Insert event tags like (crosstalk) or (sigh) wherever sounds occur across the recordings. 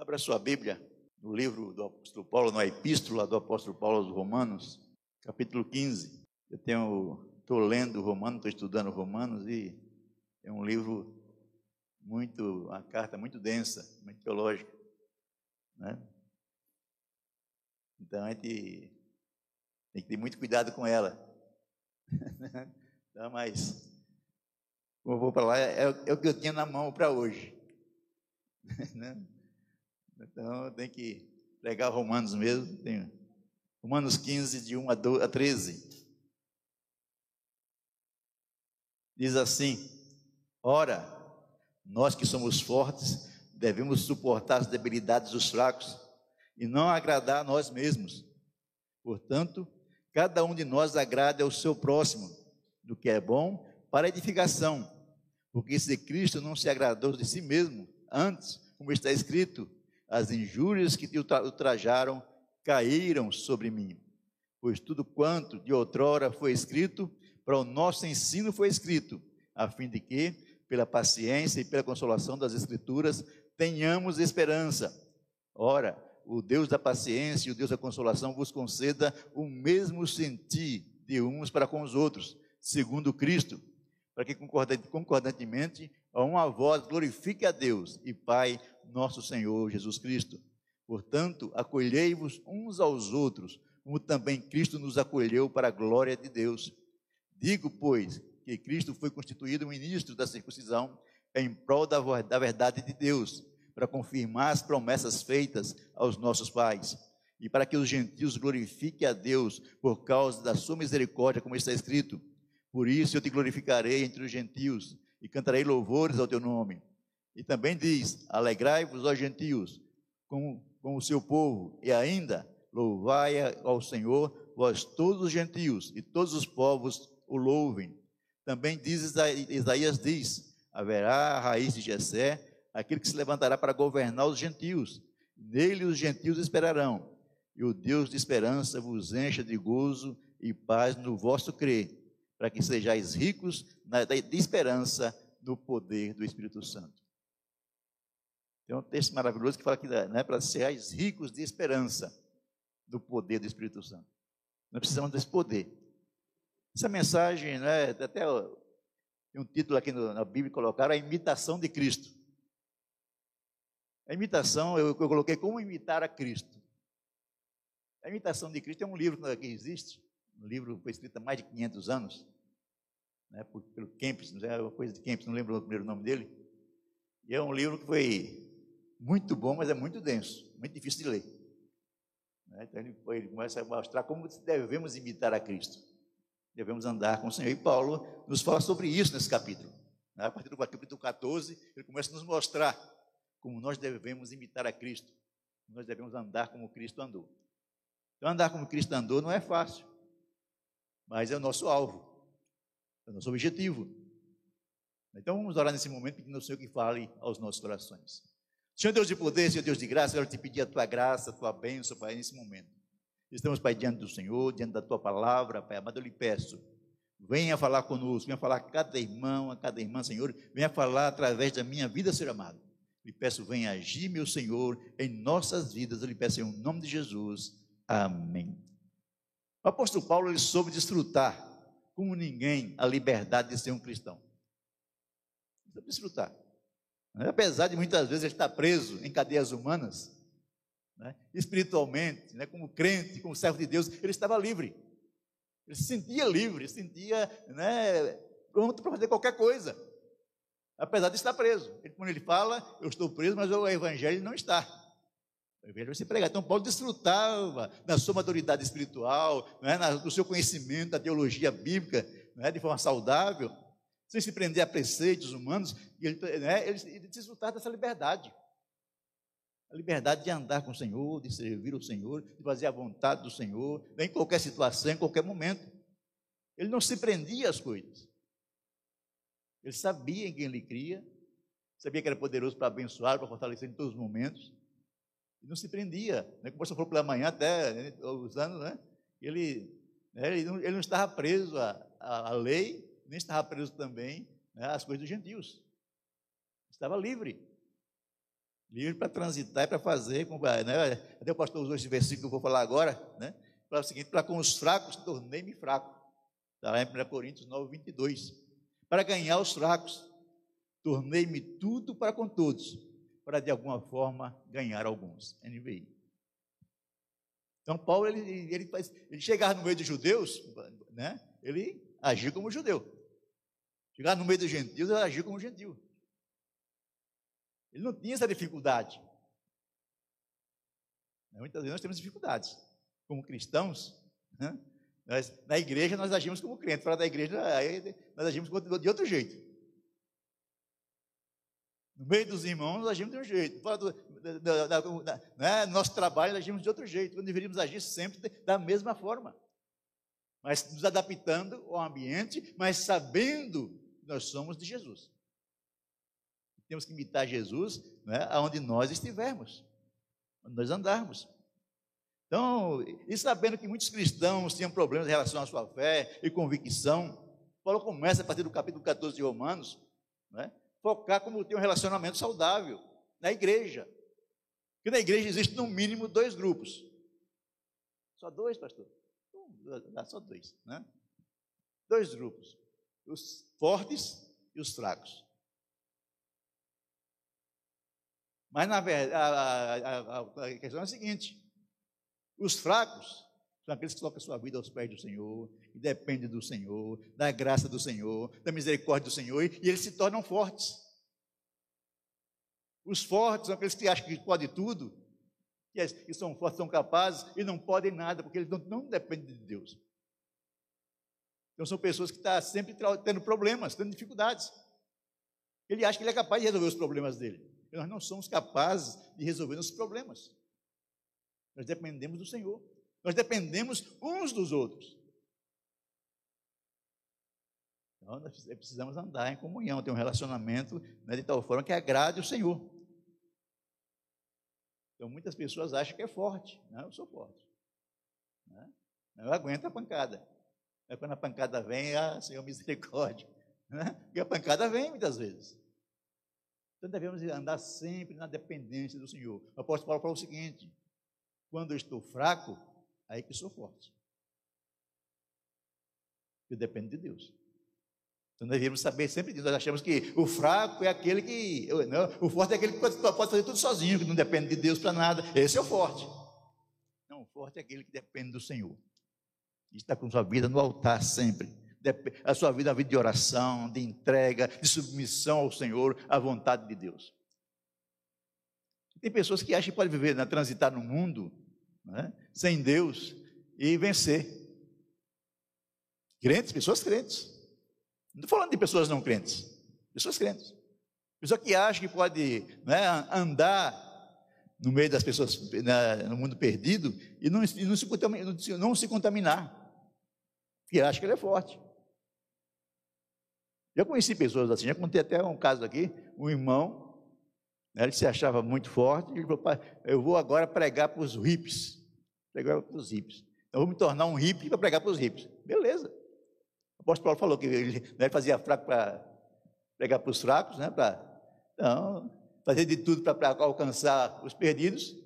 Abra sua Bíblia no livro do apóstolo Paulo, na epístola do apóstolo Paulo aos Romanos, capítulo 15. Eu tenho, estou lendo Romanos, estou estudando Romanos e é um livro muito, uma carta muito densa, muito teológica, né? Então a gente tem que ter muito cuidado com ela. então, (laughs) mas como eu vou para lá, é, é, o que eu tinha na mão para hoje. (laughs) Então tem que pregar Romanos mesmo. Tem Romanos 15, de 1 a 13. Diz assim: Ora, nós que somos fortes, devemos suportar as debilidades dos fracos e não agradar a nós mesmos. Portanto, cada um de nós agrade ao seu próximo, do que é bom para edificação, porque se Cristo não se agradou de si mesmo, antes, como está escrito, as injúrias que te ultrajaram caíram sobre mim. Pois tudo quanto de outrora foi escrito, para o nosso ensino foi escrito, a fim de que, pela paciência e pela consolação das Escrituras, tenhamos esperança. Ora, o Deus da paciência e o Deus da consolação vos conceda o mesmo sentir de uns para com os outros, segundo Cristo, para que concordantemente a uma voz glorifique a Deus e Pai nosso Senhor Jesus Cristo. Portanto, acolhei-vos uns aos outros, como também Cristo nos acolheu para a glória de Deus. Digo, pois, que Cristo foi constituído ministro da circuncisão em prol da, da verdade de Deus, para confirmar as promessas feitas aos nossos pais, e para que os gentios glorifiquem a Deus por causa da sua misericórdia, como está escrito por isso eu te glorificarei entre os gentios e cantarei louvores ao teu nome. E também diz: Alegrai-vos, ó gentios, com, com o seu povo, e ainda louvai ao Senhor, vós todos os gentios, e todos os povos o louvem. Também diz Isaías diz: haverá a raiz de Jessé, aquele que se levantará para governar os gentios. Nele os gentios esperarão. E o Deus de esperança vos encha de gozo e paz no vosso crer para que sejais ricos na, de esperança no poder do Espírito Santo. Tem um texto maravilhoso que fala que né, para sejais ricos de esperança do poder do Espírito Santo. Nós precisamos desse poder. Essa mensagem, né, até tem um título aqui no, na Bíblia colocaram a imitação de Cristo. A imitação, eu, eu coloquei como imitar a Cristo. A imitação de Cristo é um livro que existe, um livro que foi escrito há mais de 500 anos, né, pelo Kempis, não é uma coisa de Kempis, não lembro o primeiro nome dele. E é um livro que foi muito bom, mas é muito denso, muito difícil de ler. Né, então ele, começa a mostrar como devemos imitar a Cristo. Devemos andar com o Senhor. E Paulo nos fala sobre isso nesse capítulo. Né, a partir do capítulo 14, ele começa a nos mostrar como nós devemos imitar a Cristo. Nós devemos andar como Cristo andou. Então, andar como Cristo andou não é fácil mas é o nosso alvo, é o nosso objetivo. Então vamos orar nesse momento pedindo ao Senhor que fale aos nossos corações. Senhor Deus de poder, Senhor Deus de graça, eu te pedir a tua graça, a tua bênção, Pai, nesse momento. Estamos, Pai, diante do Senhor, diante da tua palavra, Pai amado, eu lhe peço, venha falar conosco, venha falar a cada irmão, a cada irmã, Senhor, venha falar através da minha vida, Senhor amado. Lhe peço, venha agir, meu Senhor, em nossas vidas, eu lhe peço em nome de Jesus. Amém. O apóstolo Paulo ele soube desfrutar, como ninguém, a liberdade de ser um cristão. Soube desfrutar. Apesar de muitas vezes estar preso em cadeias humanas, né, espiritualmente, né, como crente, como servo de Deus, ele estava livre. Ele se sentia livre, se sentia né, pronto para fazer qualquer coisa. Apesar de estar preso. Ele, quando ele fala, eu estou preso, mas o evangelho não está. O evangelho vai ser pregado. Então, Paulo desfrutava da sua maturidade espiritual, é, do seu conhecimento da teologia bíblica, é, de forma saudável, sem se prender a preceitos humanos, ele, né, ele desfrutava dessa liberdade. A liberdade de andar com o Senhor, de servir o Senhor, de fazer a vontade do Senhor, em qualquer situação, em qualquer momento. Ele não se prendia às coisas. Ele sabia em quem ele cria, sabia que era poderoso para abençoar, para fortalecer em todos os momentos. E não se prendia. Né? Como você falou pela manhã, até né, os anos, né? ele, né, ele, não, ele não estava preso à, à, lei, nem estava preso também né, às coisas dos gentios. Estava livre. Livre para transitar e para fazer. Né? Até o pastor usou esse versículo que eu vou falar agora. Né? Para o seguinte: para com os fracos tornei-me fraco. Está lá em 1 Coríntios 9, 22. Para ganhar os fracos, tornei-me tudo para com todos, para de alguma forma ganhar alguns. NVI. Então, Paulo, ele, ele, faz, ele chegava no meio dos judeus, né? ele agia como judeu. Chegar no meio dos gentios, ele agia como gentil. Ele não tinha essa dificuldade. Muitas vezes nós temos dificuldades. Como cristãos, né? nós, na igreja nós agimos como crentes, fora da igreja nós agimos de outro jeito. No meio dos irmãos, nós agimos de um jeito. Fora do, da, da, da, né? Nosso trabalho, nós agimos de outro jeito. Quando deveríamos agir sempre da mesma forma. Mas nos adaptando ao ambiente, mas sabendo nós somos de Jesus. Temos que imitar Jesus né, aonde nós estivermos, onde nós andarmos. Então, e sabendo que muitos cristãos tinham problemas em relação à sua fé e convicção, Paulo começa a partir do capítulo 14 de Romanos, né, focar como ter um relacionamento saudável na igreja. Porque na igreja existe no mínimo dois grupos. Só dois, pastor? Dá só dois, né? Dois grupos. Os fortes e os fracos. Mas, na verdade, a, a, a, questão é a seguinte: os fracos são aqueles que colocam a sua vida aos pés do Senhor, e dependem do Senhor, da graça do Senhor, da misericórdia do Senhor, e eles se tornam fortes. Os fortes são aqueles que acham que podem tudo, que são fortes, são capazes e não podem nada, porque eles não, não dependem de Deus. Então são pessoas que estão sempre tendo problemas, tendo dificuldades. Ele acha que ele é capaz de resolver os problemas dele nós não somos capazes de resolver nossos problemas. Nós dependemos do Senhor. Nós dependemos uns dos outros. Então, nós precisamos andar em comunhão, ter um relacionamento né, de tal forma que agrade o Senhor. Então, muitas pessoas acham que é forte. Não, eu sou forte. Né? Eu aguento a pancada. Mas quando a pancada vem, ah, Senhor, misericórdia. (laughs) Né? E a pancada vem muitas vezes. Então devemos andar sempre na dependência do Senhor. O apóstolo Paulo fala o seguinte: quando eu estou fraco, aí que sou forte. Eu dependo de Deus. Então devemos saber sempre disso. Nós achamos que o fraco é aquele que. Não, o forte é aquele que pode fazer tudo sozinho, que não depende de Deus para nada. Esse é o forte. Não, o forte é aquele que depende do Senhor. Está com sua vida no altar sempre a sua vida é uma vida de oração, de entrega, de submissão ao Senhor, à vontade de Deus. Tem pessoas que acham que podem viver, né, transitar no mundo né, sem Deus e vencer. Crentes, pessoas crentes. Não estou falando de pessoas não crentes, pessoas crentes. Pessoa que acha que pode né, andar no meio das pessoas, né, no mundo perdido, e não, e não, se, não se contaminar. Porque acha que ele é forte. Já conheci pessoas assim, já contei até um caso aqui, um irmão, né, ele se achava muito forte, ele falou, eu vou agora pregar para os hippies, pregar para os hippies. Eu vou me tornar um hippie para pregar para os hippies. Beleza. O apóstolo Paulo falou que ele, né, ele fazia fraco para pregar para os fracos, né, para então, fazer de tudo para alcançar os perdidos.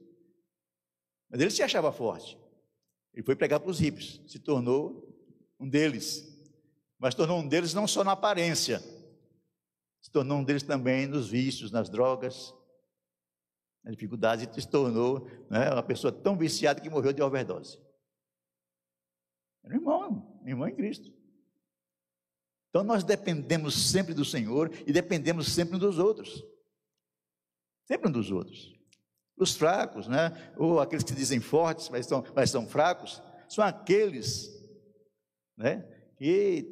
Mas ele se achava forte. Ele foi pregar para os hippies, se tornou um deles mas tornou um deles não só na aparência, se tornou um deles também nos vícios, nas drogas, nas dificuldades, e se tornou né, uma pessoa tão viciada que morreu de overdose. Era um irmão, um irmão em Cristo. Então nós dependemos sempre do Senhor e dependemos sempre um dos outros. Sempre um dos outros. Os fracos, né? ou aqueles que dizem fortes, mas são, mas são fracos, são aqueles né? que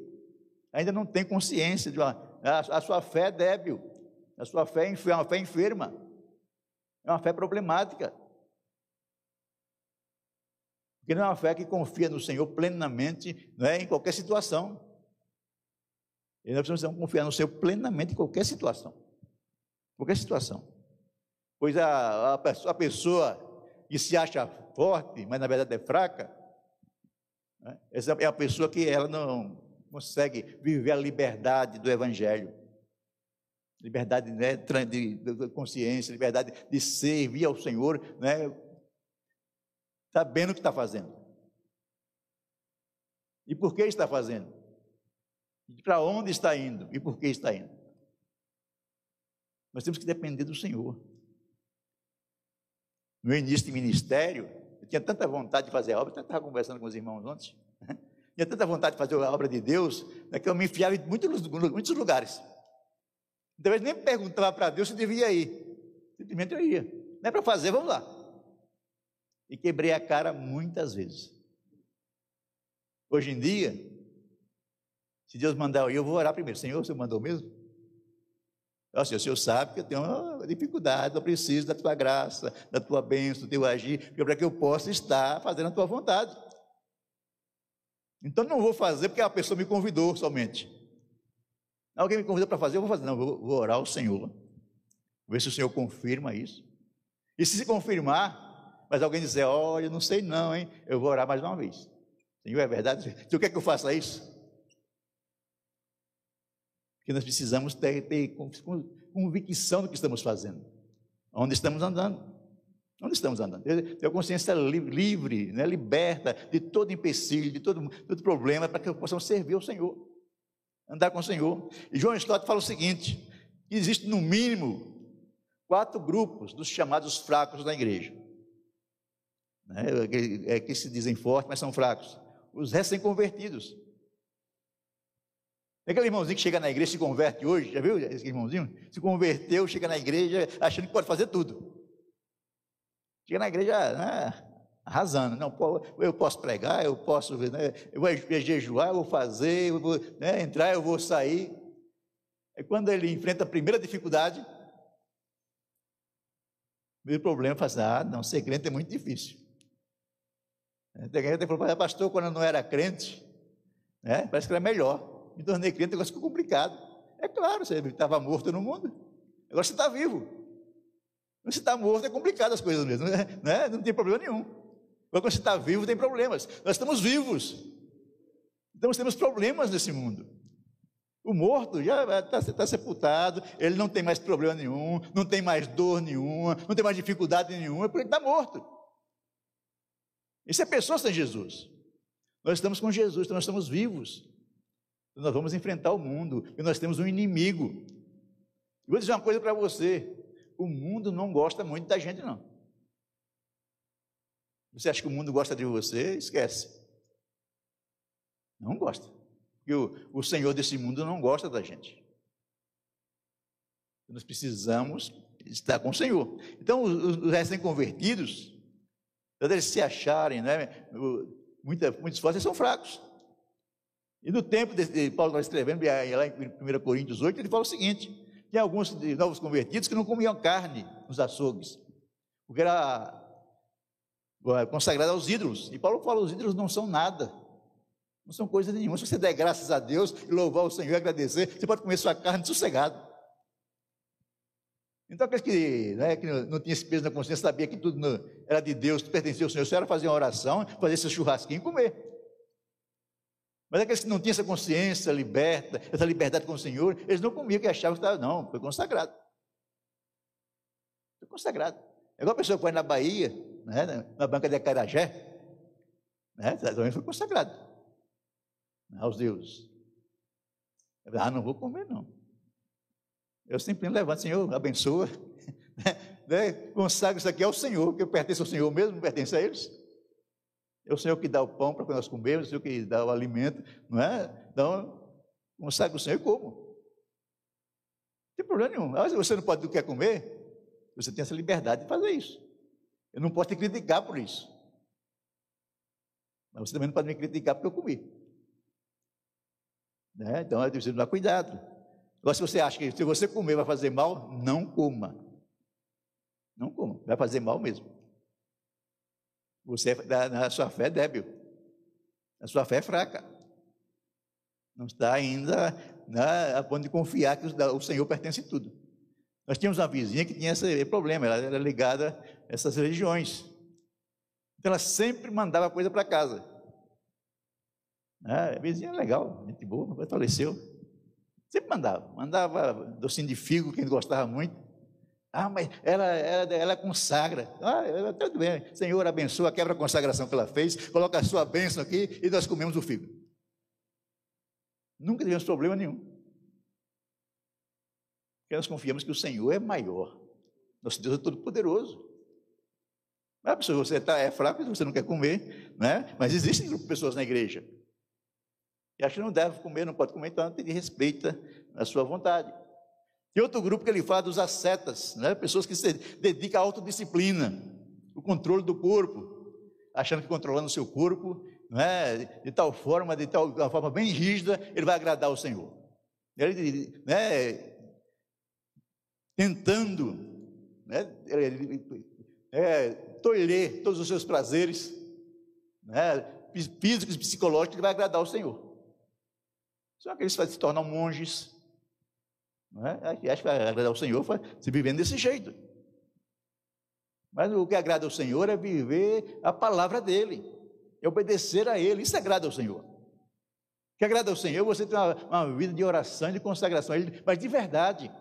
ainda não tem consciência de uma, a, a sua fé é débil, a sua fé é uma fé enferma, é uma fé problemática. Porque não é uma fé que confia no Senhor plenamente não é, em qualquer situação. E nós precisamos confiar no Senhor plenamente em qualquer situação. Qualquer situação. Pois a, a, a pessoa que se acha forte, mas na verdade é fraca, né, essa é a pessoa que ela não, consegue viver a liberdade do Evangelho. liberdade né, de, de consciência, liberdade de servir ao Senhor, né, sabendo o que está fazendo. E por que está fazendo? Para onde está indo e por que está indo? Nós temos que depender do Senhor. No início de ministério, eu tinha tanta vontade de fazer a obra, eu estava conversando com os irmãos ontem, né? (laughs) tinha tanta vontade de fazer a obra de Deus, né, que eu me enfiava em muitos, muitos lugares. Eu nem perguntava para Deus se devia ir, simplesmente eu ia. Não é para fazer, vamos lá. E quebrei a cara muitas vezes. Hoje em dia, se Deus mandar eu ir, eu vou orar primeiro. Senhor, você mandou mesmo? O Senhor sabe que eu tenho uma dificuldade, eu preciso da tua graça, da tua bênção, do teu agir, para que eu possa estar fazendo a tua vontade. Então não vou fazer porque a pessoa me convidou somente. Alguém me convidou para fazer, eu vou fazer. Não, vou, vou orar ao Senhor. Ver se o Senhor confirma isso. E se se confirmar, mas alguém dizer, olha, não sei não, hein? Eu vou orar mais uma vez. Senhor, é verdade? Tu quer que eu faça isso? Porque nós precisamos ter, ter convicção do que estamos fazendo. Onde estamos andando. Onde estamos andando? Ter consciência livre, né, liberta de todo empecilho, de todo, todo problema, para que possamos servir ao Senhor. Andar com o Senhor. E João Stott fala o seguinte: que existe no mínimo quatro grupos dos chamados fracos da igreja. Né, é, é que se dizem fortes, mas são fracos. Os recém-convertidos. Aquele irmãozinho que chega na igreja se converte hoje, já viu esse irmãozinho? Se converteu, chega na igreja achando que pode fazer tudo. Chega na igreja né, arrasando. Não, eu posso pregar, eu posso, né, eu vou jejuar, eu vou fazer, eu vou né, entrar, eu vou sair. E quando ele enfrenta a primeira dificuldade, o primeiro problema, fala assim, ah, não, ser crente é muito difícil. Tem gente que falou, pastor, quando eu não era crente, né, parece que era melhor me tornei crente, o negócio ficou complicado. É claro, você estava morto no mundo, agora você está vivo. Quando você está morto, é complicado as coisas mesmo, né? (laughs) né? não tem problema nenhum. Agora, quando você está vivo, tem problemas. Nós estamos vivos. Então, nós temos problemas nesse mundo. O morto já está tá sepultado, ele não tem mais problema nenhum, não tem mais dor nenhuma, não tem mais dificuldade nenhuma, porque ele está morto. Isso é pessoa sem Jesus. Nós estamos com Jesus, então nós estamos vivos. Nós vamos enfrentar o mundo e nós temos um inimigo. vou dizer uma coisa para você: o mundo não gosta muito da gente, não. Você acha que o mundo gosta de você? Esquece. Não gosta. Porque o, o Senhor desse mundo não gosta da gente. Nós precisamos estar com o Senhor. Então, os, os recém-convertidos, eles se acharem, né, muitos fortes são fracos. E no tempo de, Paulo estava escrevendo, lá em 1 Coríntios 8, ele fala o seguinte: tem alguns novos convertidos que não comiam carne nos açougues, porque era consagrado aos ídolos. E Paulo fala: os ídolos não são nada, não são coisa nenhuma. Se você der graças a Deus e louvar o Senhor e agradecer, você pode comer sua carne sossegado. Então, aqueles que, né, que não, tinham esse peso na consciência, sabia que tudo era de Deus, pertencia ao Senhor, só era fazer uma oração, fazer esse churrasquinho e comer. Mas aqueles que não tinham essa consciência liberta, essa liberdade com o Senhor, eles não comiam que achavam que estava, não, foi consagrado. Foi consagrado. É igual a pessoa que vai na Bahia, né, na banca de Acarajé, né, também foi consagrado né, aos deuses. Ah, não vou comer, não. Eu sempre levanto, Senhor, abençoa, (laughs) né, consagro isso aqui ao Senhor, porque pertence ao Senhor mesmo, não pertence a eles. É o Senhor que dá o pão para nós comermos, é o Senhor que dá o alimento, não é? Então, consagra o Senhor e como. Não tem problema nenhum. Mas você não pode do que quer comer, você tem essa liberdade de fazer isso. Eu não posso te criticar por isso. Mas você também não pode me criticar porque eu comi. Né? Então, eu preciso dar cuidado. Agora, se você acha que se você comer vai fazer mal, não coma. Não coma, vai fazer mal mesmo. Você, a sua fé é débil. A sua fé é fraca. Não está ainda né, a ponto de confiar que o Senhor pertence tudo. Nós tínhamos uma vizinha que tinha esse problema, ela era ligada a essas religiões. Então ela sempre mandava coisa para casa. Ah, a vizinha é legal, gente boa, mas faleceu. Sempre mandava. Mandava docinho de figo, quem gostava muito. Ah, mas ela, ela, ela consagra. Ah, tudo bem. Senhor, abençoa, quebra a consagração que ela fez, coloca a sua bênção aqui e nós comemos o figo. Nunca tivemos problema nenhum. Porque nós confiamos que o Senhor é maior. Nosso Deus é todo poderoso. Ah, se você tá, é fraco, você não quer comer, né? mas existem pessoas na igreja. E acho que não deve comer, não pode comer, então ele respeita a sua vontade. Tem outro grupo que ele fala dos ascetas, né? pessoas que se dedicam à autodisciplina, o controle do corpo, achando que controlando o seu corpo, né? de tal forma, de tal forma bem rígida, ele vai agradar ao Senhor. Ele, né? tentando né? é, tolher todos os seus prazeres né? físicos e psicológicos, ele vai agradar ao Senhor. Só que eles se tornam monges. Não é? Acho que agradar ao Senhor se vivendo desse jeito. Mas o que agrada ao Senhor é viver a palavra dele, é obedecer a ele. Isso agrada ao Senhor. O que agrada ao Senhor, você tem uma, uma vida de oração e de consagração mas de verdade,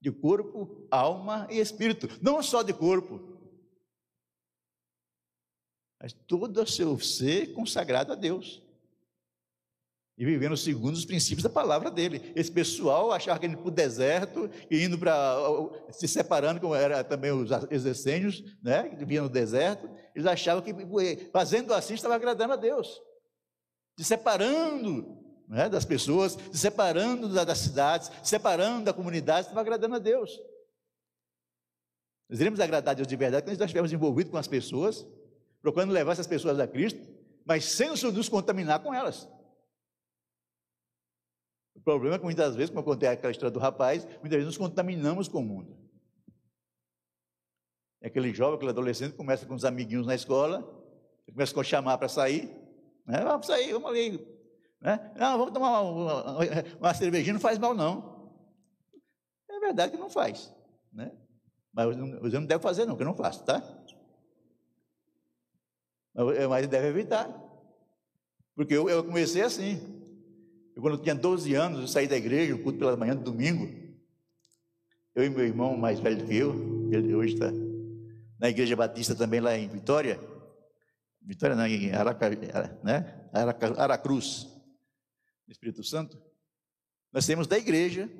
de corpo, alma e espírito, não só de corpo, mas todo o seu ser consagrado a Deus e vivendo segundo os princípios da palavra dele. Esse pessoal achava que ele para o deserto e indo para se separando, como era também os essênios, né, que viviam no deserto, eles achavam que fazendo assim estava agradando a Deus, se separando né, das pessoas, se separando das cidades, se separando da comunidade, estava agradando a Deus. Nós iremos agradar a Deus de verdade quando nós estivermos envolvidos com as pessoas, procurando levar essas pessoas a Cristo, mas sem nos contaminar com elas. Problema é que muitas vezes, como eu contei aquela história do rapaz, muitas vezes nos contaminamos com o mundo. É aquele jovem, aquele adolescente começa com os amiguinhos na escola, começa a chamar para sair, né? vamos sair, vamos ali. Né? Não, vamos tomar uma, uma, uma, cervejinha, não faz mal não. É verdade que não faz. Né? Mas você não deve fazer não, que eu não faço, tá? Mas deve evitar. Porque eu, eu comecei assim. Eu, quando eu tinha 12 anos, eu saí da igreja, o culto pela manhã, domingo. Eu e meu irmão, mais velho do que eu, ele hoje está na igreja batista também lá em Vitória. Vitória não, em Araca, né? Araca, Aracruz, no Espírito Santo. Nós saímos da igreja,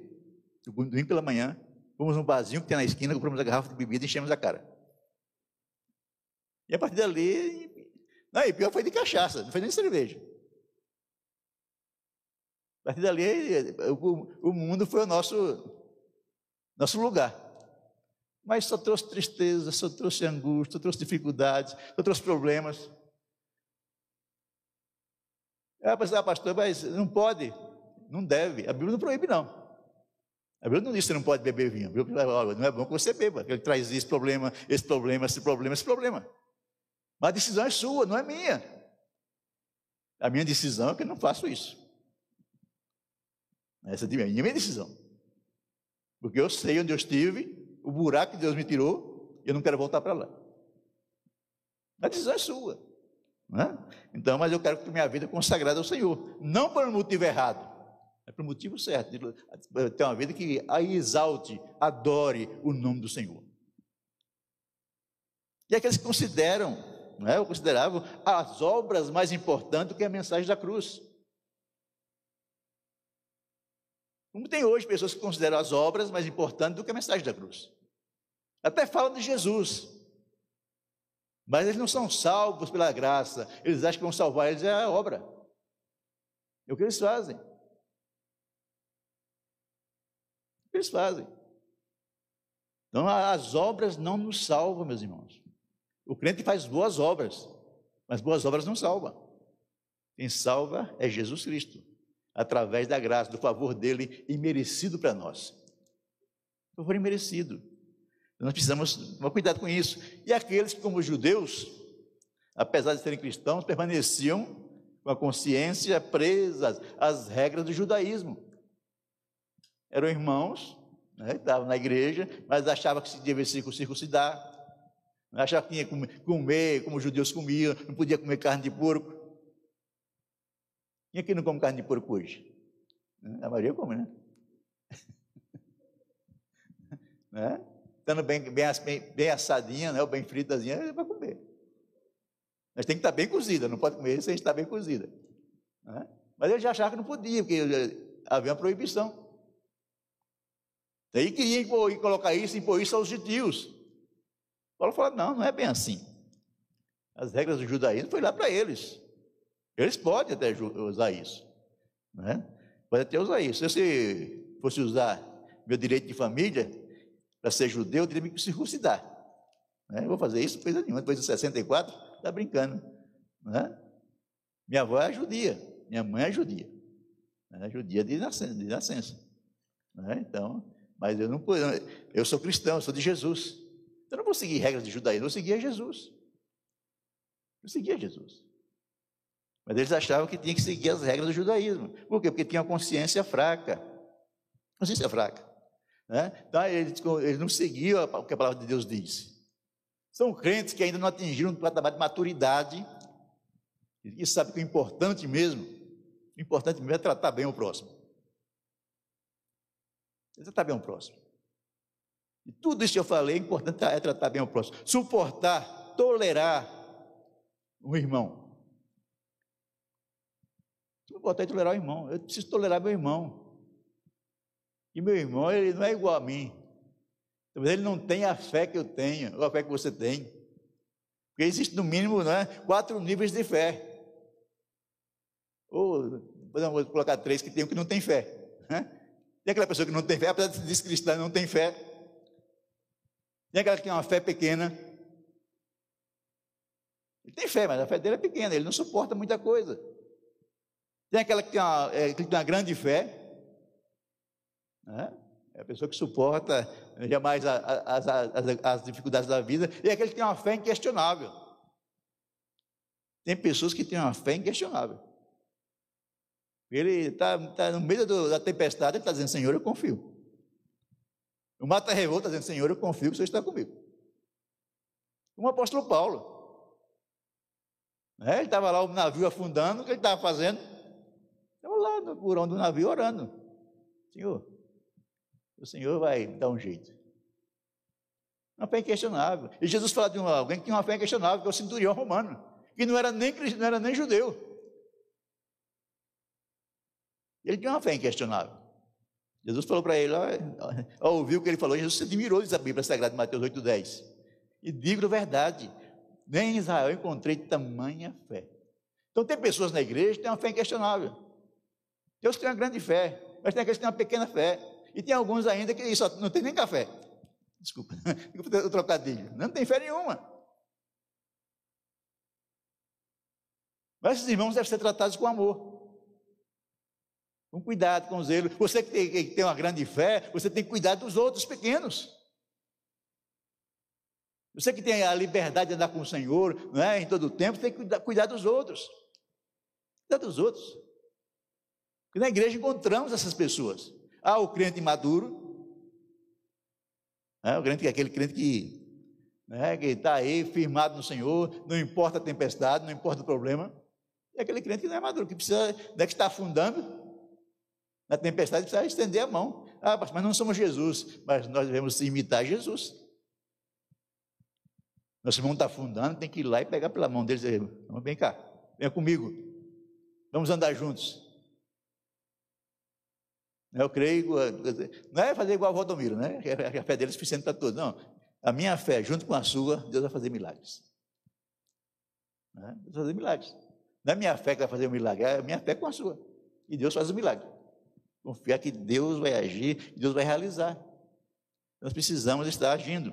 domingo pela manhã, fomos num barzinho que tem na esquina, compramos a garrafa de bebida e enchemos a cara. E a partir dali, não, e pior foi de cachaça, não foi nem cerveja. A partir dali, o, o mundo foi o nosso, nosso lugar. Mas só trouxe tristeza, só trouxe angústia, só trouxe dificuldades, só trouxe problemas. Ah, pastor, mas não pode, não deve. A Bíblia não proíbe, não. A Bíblia não diz que você não pode beber vinho. A Bíblia fala, não é bom que você beba, ele traz esse problema, esse problema, esse problema, esse problema. Mas a decisão é sua, não é minha. A minha decisão é que eu não faço isso. Essa é a minha decisão. Porque eu sei onde eu estive, o buraco que Deus me tirou, eu não quero voltar para lá. A decisão é sua. É? Então, mas eu quero que minha vida é consagrada ao Senhor. Não por um motivo errado, é por um motivo certo. Ter uma vida que a exalte, adore o nome do Senhor. E aqueles que consideram, não é? ou consideravam as obras mais importantes do que a mensagem da cruz. Como tem hoje pessoas que consideram as obras mais importantes do que a mensagem da cruz. Até falam de Jesus. Mas eles não são salvos pela graça. Eles acham que vão salvar eles é a obra. É o que eles fazem. O que eles fazem. Então, as obras não nos salvam, meus irmãos. O crente faz boas obras, mas boas obras não salvam. Quem salva é Jesus Cristo através da graça, do favor dele imerecido para nós. Favor imerecido. Nós precisamos tomar cuidado com isso. E aqueles que, como judeus, apesar de serem cristãos, permaneciam com a consciência presa às regras do judaísmo. Eram irmãos, né, estavam na igreja, mas achavam que se devia circuncidar, achavam que tinha que comer como os judeus comiam, não podia comer carne de porco. Quem aqui não come carne de porco hoje? A maioria come, né? (laughs) né? Estando bem, bem, bem assadinha, né? ou bem fritazinha, é para comer. Mas tem que estar bem cozida, não pode comer sem estar bem cozida. Né? Mas ele já achava que não podia, porque havia uma proibição. Daí queria impor, colocar isso, impor isso aos gentios. Paulo falou, não, não é bem assim. As regras do judaísmo foi lá para eles. Eles podem até usar isso. Né? Pode até usar isso. Se eu fosse usar meu direito de família para ser judeu, eu teria que me circuncidar. Né? Eu vou fazer isso depois nenhuma. Depois de 64, está brincando. Né? Minha avó é judia, minha mãe é judia. É judia de nascença. De nascença. Né? Então, mas eu não eu sou cristão, eu sou de Jesus. Eu não vou seguir regras de judaísmo, eu seguia Jesus. Eu seguia Jesus. Mas eles achavam que tinha que seguir as regras do judaísmo. Por quê? Porque tinha uma consciência fraca. Consciência fraca. Né? Então, eles, eles não seguiam o que a palavra de Deus diz. São crentes que ainda não atingiram um patamar de maturidade e sabem que o importante mesmo, o importante mesmo é tratar bem o próximo. É tratar bem o próximo. E tudo isso que eu falei, é importante é tratar bem o próximo. Suportar, tolerar um irmão. Suportar e tolerar o irmão. Eu preciso tolerar meu irmão. E meu irmão, ele não é igual a mim. Talvez ele não tenha a fé que eu tenho, ou a fé que você tem. Porque existe, no mínimo, né, quatro níveis de fé. Ou, podemos colocar três que tem um que não tem fé. Né? Tem aquela pessoa que não tem fé, apesar de ser cristã, não tem fé. Tem aquela que tem uma fé pequena. Ele tem fé, mas a fé dele é pequena, ele não suporta muita coisa. Tem aquela que tem uma, é, que tem uma grande fé. Né? É a pessoa que suporta jamais as, as, as, dificuldades da vida. E aquele que tem uma fé inquestionável. Tem pessoas que têm uma fé inquestionável. Ele está tá no meio do, da tempestade, ele está dizendo, Senhor, eu confio. O mata revolta dizendo, Senhor, eu confio que o Senhor está comigo. Como o apóstolo Paulo. É, ele estava lá, o navio afundando, o que ele estava fazendo? Lá no porão do navio orando. Senhor, o Senhor vai dar um jeito. Uma fé inquestionável. E Jesus fala de alguém que tinha uma fé inquestionável, que é o centurião romano, que não era nem, não era nem judeu. Ele tinha uma fé inquestionável. Jesus falou para ele, ao ouvir o que ele falou, Jesus se admirou, diz a Bíblia Sagrada de Mateus 8,10. E digo a verdade, nem em Israel encontrei tamanha fé. Então tem pessoas na igreja que têm uma fé inquestionável. Deus tem uma grande fé, mas tem aqueles que têm uma pequena fé. E tem alguns ainda que só não tem nem café. Desculpa, (laughs) o trocadilho. Não tem fé nenhuma. Mas esses irmãos devem ser tratados com amor. Com cuidado, com zelo. Você que tem, que tem uma grande fé, você tem que cuidar dos outros pequenos. Você que tem a liberdade de andar com o Senhor não é, em todo o tempo, tem que cuidar, cuidar dos outros. Cuidar dos outros. Porque na igreja encontramos essas pessoas. Há o crente maduro, é, o crente, aquele crente que né, está aí firmado no Senhor, não importa a tempestade, não importa o problema. E aquele crente que não é maduro, que precisa, né, que está afundando, na tempestade precisa estender a mão. Ah, mas não somos Jesus, mas nós devemos imitar Jesus. Nosso irmão está afundando, tem que ir lá e pegar pela mão dele e dizer, vem cá, venha comigo. Vamos andar juntos. Eu creio, não é fazer igual a Valdomiro, né? A fé dele é suficiente para todos. Não, a minha fé, junto com a sua, Deus vai fazer milagres. Né? Deus vai fazer milagres. Não é minha fé que vai fazer o milagre, é a minha fé com a sua. E Deus faz o milagre. Confiar que Deus vai agir, Deus vai realizar. Nós precisamos estar agindo.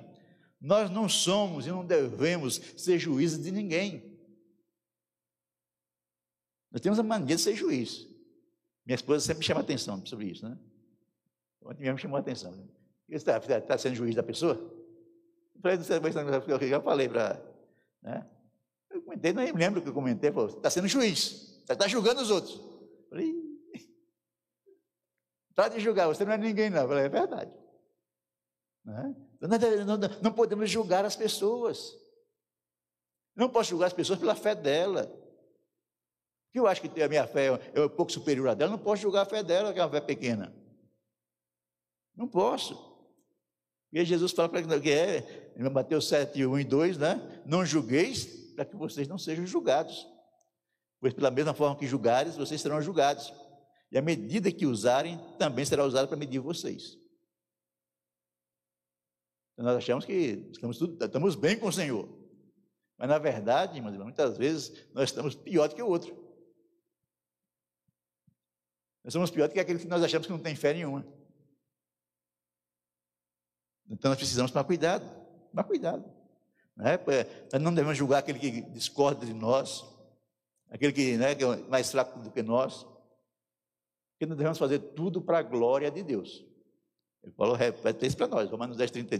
Nós não somos e não devemos ser juízes de ninguém. Nós temos a mania de ser juiz. Minha esposa sempre me chama atenção sobre isso, né? Ontem mesmo me chamou a atenção. Você está, está sendo juiz da pessoa? Eu falei para. Né? Eu comentei, não lembro o que eu comentei. está sendo juiz, está julgando os outros. Eu falei, para de julgar, você não é ninguém, não. Eu falei, é verdade. Não, não, não podemos julgar as pessoas. Não posso julgar as pessoas pela fé dela. Que eu acho que a minha fé é um pouco superior à dela, não posso julgar a fé dela, que é uma fé pequena. Não posso. E Jesus fala para que é, em Mateus 7, 1 e 2, né? Não julgueis para que vocês não sejam julgados. Pois pela mesma forma que julgares, vocês serão julgados. E a medida que usarem também será usada para medir vocês. Então, nós achamos que estamos, tudo, estamos bem com o Senhor. Mas na verdade, muitas vezes nós estamos pior do que o outro. Nós somos pior do que aquele que nós achamos que não tem fé nenhuma. Então nós precisamos tomar cuidado, tomar cuidado. Né? Nós não devemos julgar aquele que discorda de nós, aquele que, né, que é mais fraco do que nós. Porque nós devemos fazer tudo para a glória de Deus. Ele falou, repete isso para nós. Romanos 10, 30,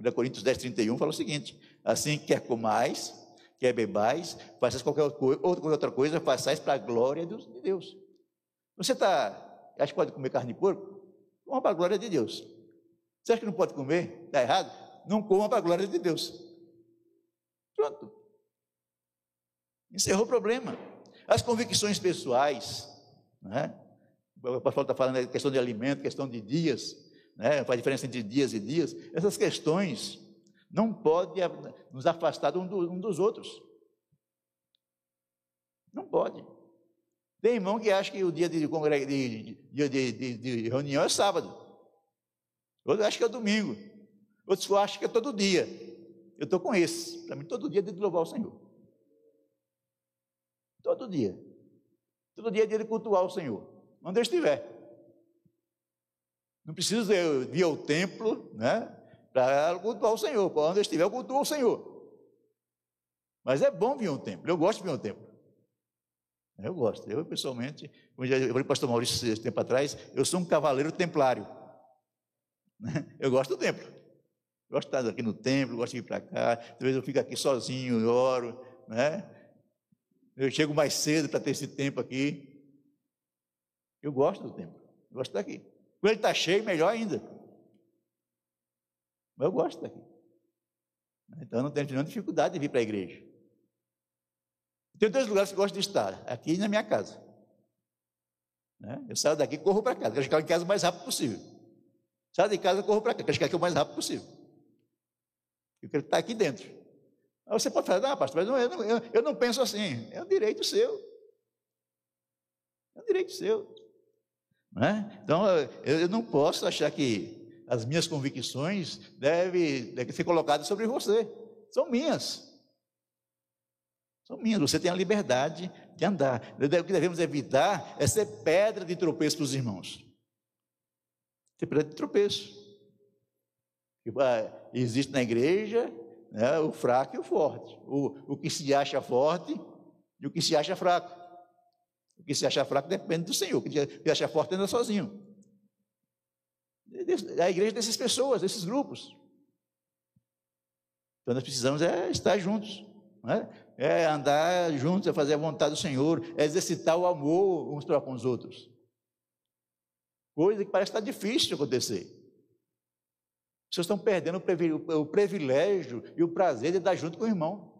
1 Coríntios 10, 31 fala o seguinte: assim quer comais, quer bebais, façais qualquer outra coisa, façais para a glória de Deus. Você está, acha que pode comer carne de porco? Coma para a glória de Deus. Você acha que não pode comer? Está errado? Não coma para a glória de Deus. Pronto. Encerrou o problema. As convicções pessoais, né? o pastor está falando da questão de alimento, questão de dias, né? faz diferença entre dias e dias. Essas questões não podem nos afastar um dos outros. Não pode. Tem irmão que acha que o dia de, de, de, de reunião é sábado. Outros acham que é domingo. Outros acham que é todo dia. Eu estou com esse. Para mim, todo dia é dia de louvar o Senhor. Todo dia. Todo dia é dia de cultuar o Senhor. Onde eu estiver. Não preciso ir ao templo, né? Para cultuar o Senhor. Para onde eu estiver, eu cultuo o Senhor. Mas é bom vir ao templo. Eu gosto de vir ao templo. Eu gosto. Eu, pessoalmente, eu falei para o pastor Maurício esse tempo atrás, eu sou um cavaleiro templário. Eu gosto do templo. Gosto de estar aqui no templo, gosto de ir para cá. Às vezes eu fico aqui sozinho, eu oro, né? Eu chego mais cedo para ter esse tempo aqui. Eu gosto do templo, eu gosto daqui. Quando ele está cheio, melhor ainda. Mas eu gosto daqui. Então eu não tenho nenhuma dificuldade de vir para a igreja. Tem dois lugares que eu gosto de estar, aqui e na minha casa. Né? Eu saio daqui e corro para casa, quero chegar em casa o mais rápido possível. Sai de casa, corro para cá, quero chegar aqui o mais rápido possível. Eu quero estar aqui dentro. Aí você pode falar, ah, pastor, mas eu, não, eu, eu não penso assim. É um direito seu. É um direito seu. Não é? Então, eu, eu não posso achar que as minhas convicções devem, devem ser colocadas sobre você. São minhas. São minhas. Você tem a liberdade de andar. O que devemos evitar é ser pedra de tropeço para os irmãos. Você precisa de tropeço. Existe na igreja né, o fraco e o forte. O, o que se acha forte e o que se acha fraco. O que se acha fraco depende do Senhor. O que se acha forte anda sozinho. A igreja dessas pessoas, desses grupos. Então nós precisamos é estar juntos. Né? É andar juntos, é fazer a vontade do Senhor, é exercitar o amor uns para com os outros. Coisa que parece estar difícil de acontecer. Pessoas estão perdendo o privilégio e o prazer de estar junto com o irmão.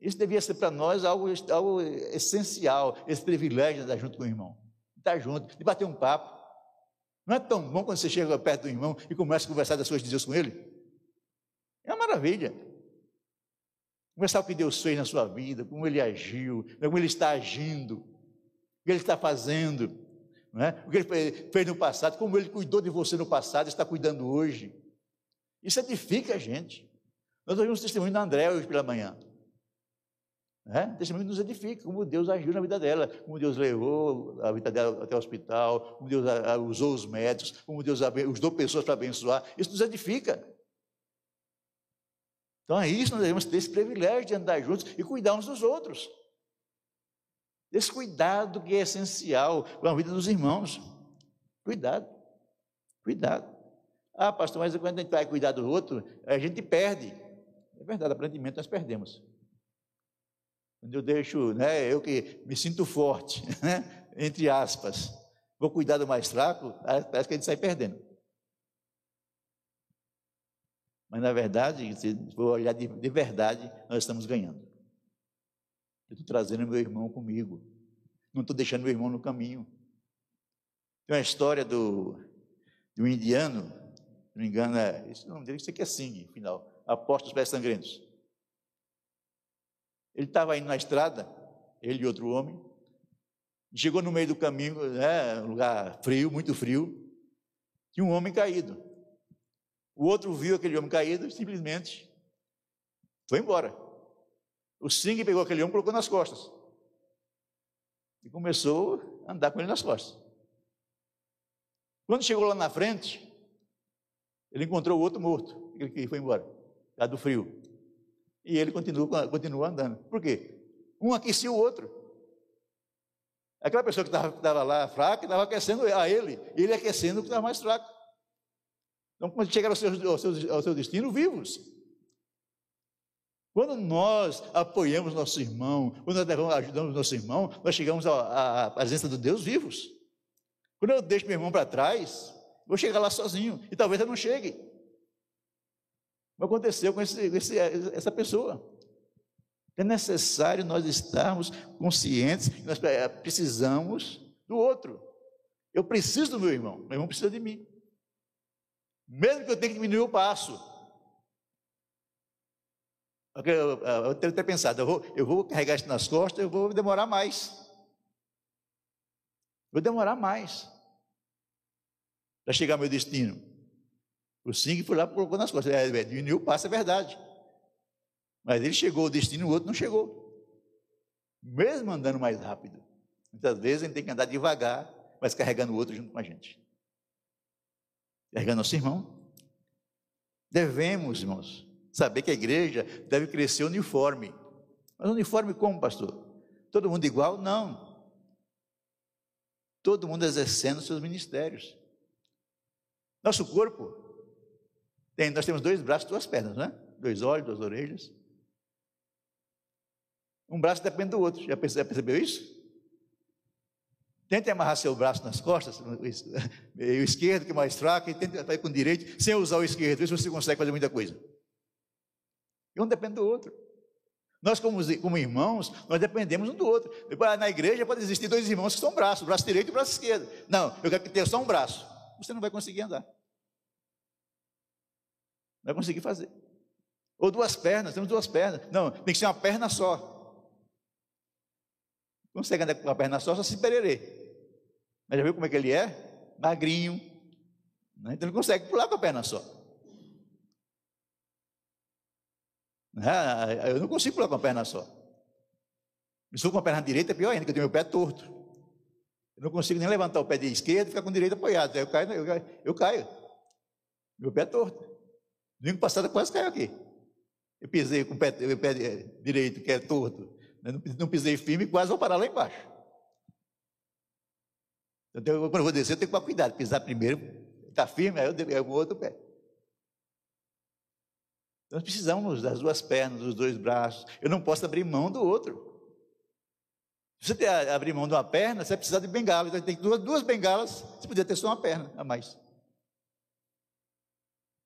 Isso devia ser para nós algo, algo essencial, esse privilégio de estar junto com o irmão. De estar junto, de bater um papo. Não é tão bom quando você chega perto do irmão e começa a conversar das suas dias com ele? É uma maravilha. Conversar o que Deus fez na sua vida, como ele agiu, como ele está agindo, o que ele está fazendo. Não é? O que ele fez no passado, como ele cuidou de você no passado, está cuidando hoje. Isso edifica a gente. Nós ouvimos o testemunho da André hoje pela manhã. É? O testemunho nos edifica, como Deus agiu na vida dela, como Deus levou a vida dela até o hospital, como Deus usou os médicos, como Deus usou pessoas para abençoar. Isso nos edifica. Então é isso, nós devemos ter esse privilégio de andar juntos e cuidar uns dos outros. Esse cuidado que é essencial com a vida dos irmãos. Cuidado, cuidado. Ah, pastor, mas quando a gente vai cuidar do outro, a gente perde. É verdade, aprendimento nós perdemos. Quando eu deixo, né, eu que me sinto forte, (laughs) né, entre aspas, vou cuidar do mais fraco, parece que a gente sai perdendo. Mas na verdade, se for olhar de, de verdade, nós estamos ganhando. Eu estou trazendo meu irmão comigo. Não estou deixando meu irmão no caminho. Tem uma história do, um indiano, se não me engano, é, esse nome dele, isso aqui é Singh, final, Apóstolos Pés Sangrentos. Ele estava indo na estrada, ele e outro homem, chegou no meio do caminho, né, um lugar frio, muito frio, tinha um homem caído. O outro viu aquele homem caído e simplesmente foi embora. O Singh pegou aquele homem e colocou nas costas. E começou a andar com ele nas costas. Quando chegou lá na frente, ele encontrou o outro morto, aquele que foi embora, lá do frio. E ele continua, continua andando. Por quê? Um aquecia o outro. Aquela pessoa que estava lá fraca, estava aquecendo a ele, ele aquecendo o que estava mais fraco. Então, quando chegaram ao seu, ao, seu, ao seu destino, vivos. Quando nós apoiamos nosso irmão, quando nós ajudamos nosso irmão, nós chegamos à, à presença de Deus vivos. Quando eu deixo meu irmão para trás, vou chegar lá sozinho, e talvez eu não chegue. Que aconteceu com esse, esse, essa pessoa? É necessário nós estarmos conscientes que nós precisamos do outro. Eu preciso do meu irmão, meu irmão precisa de mim. Mesmo que eu tenha que diminuir o passo. Eu, eu tenho até pensado, eu vou, eu vou carregar isso nas costas, eu vou demorar mais. Vou demorar mais para chegar ao meu destino. O Sing foi lá e colocou nas costas. É, é, diminuiu o passo, é verdade. Mas ele chegou ao destino, o outro não chegou. Mesmo andando mais rápido. Muitas vezes a gente tem que andar devagar, mas carregando o outro junto com a gente. Carregando nosso irmão. Devemos, irmãos, saber que a igreja deve crescer uniforme. Mas uniforme como, pastor? Todo mundo igual? Não. Todo mundo exercendo seus ministérios. Nosso corpo, tem, nós temos dois braços duas pernas, né? Dois olhos, duas orelhas. Um braço depende do outro. Já percebeu isso? Tente amarrar seu braço nas costas, o esquerdo, que é mais fraco, e tente fazer com o direito, sem usar o esquerdo. Vê se você consegue fazer muita coisa. E um depende do outro. Nós, como, como irmãos, nós dependemos um do outro. Na igreja pode existir dois irmãos que são braços, braço direito e braço esquerdo. Não, eu quero que tenha só um braço. Você não vai conseguir andar. Não vai conseguir fazer. Ou duas pernas, temos duas pernas. Não, tem que ser uma perna só. Consegue andar com uma perna só, só se pererê. Mas já viu como é que ele é? Magrinho. Né? Então ele consegue pular com a perna só. Ah, eu não consigo pular com a perna só. Se for com a perna direita, é pior ainda, porque eu tenho meu pé torto. Eu não consigo nem levantar o pé de esquerda e ficar com o direito apoiado. Eu caio, eu caio, eu caio. Meu pé é torto. Domingo passado eu quase caiu aqui. Eu pisei com o pé, o pé direito, que é torto. Eu não pisei firme quase vou parar lá embaixo. Então, quando eu vou descer, eu tenho que tomar cuidado, pisar primeiro, está firme, aí eu derrubo o outro pé. Nós precisamos das duas pernas, dos dois braços. Eu não posso abrir mão do outro. Se você abrir mão de uma perna, você vai precisar de bengala. Então tem duas, duas bengalas, você poderia ter só uma perna a mais.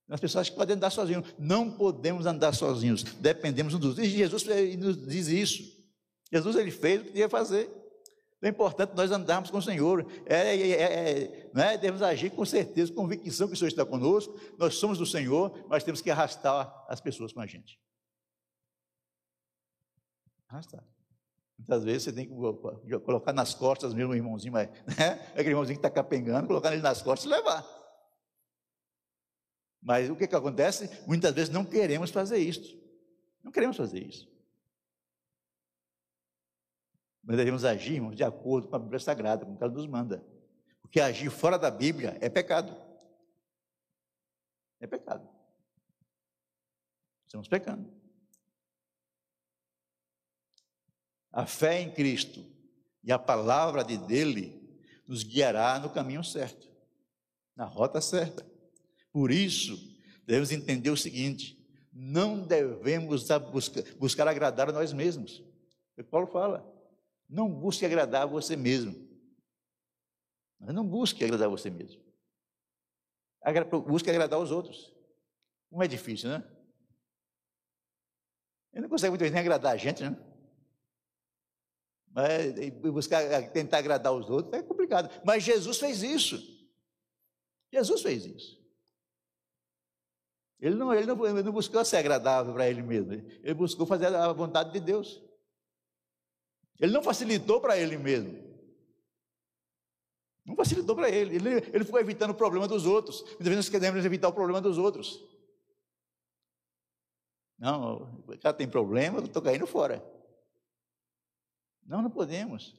As pessoas que podem andar sozinhos. Não podemos andar sozinhos. Dependemos um dos outros. E Jesus nos diz isso. Jesus ele fez o que que fazer. É importante nós andarmos com o Senhor. É, é, é, é né? Devemos agir com certeza, com convicção que o Senhor está conosco. Nós somos do Senhor, mas temos que arrastar as pessoas com a gente. Arrastar. Muitas vezes você tem que colocar nas costas mesmo o irmãozinho, mas, (laughs) né? aquele irmãozinho que está capengando, colocar ele nas costas e levar. Mas o que, que acontece? Muitas vezes não queremos fazer isso. Não queremos fazer isso. Nós devemos agir, irmãos, de acordo com a Bíblia Sagrada, como ela nos manda. Porque agir fora da Bíblia é pecado. É pecado. Estamos pecando. A fé em Cristo e a palavra de dele nos guiará no caminho certo, na rota certa. Por isso, devemos entender o seguinte: não devemos buscar, buscar agradar a nós mesmos. O que Paulo fala. Não busque agradar você mesmo. Não busque agradar você mesmo. Busque agradar os outros. Não é difícil, né? Ele não consegue muitas vezes nem agradar a gente, né? Mas, buscar, tentar agradar os outros é complicado. Mas Jesus fez isso. Jesus fez isso. Ele não, ele não, ele não buscou ser agradável para ele mesmo. Ele buscou fazer a vontade de Deus. Ele não facilitou para ele mesmo. Não facilitou para ele. ele. Ele ficou evitando o problema dos outros. Muitas vezes nós queremos evitar o problema dos outros. Não, o cara tem problema, eu estou caindo fora. Não, não podemos.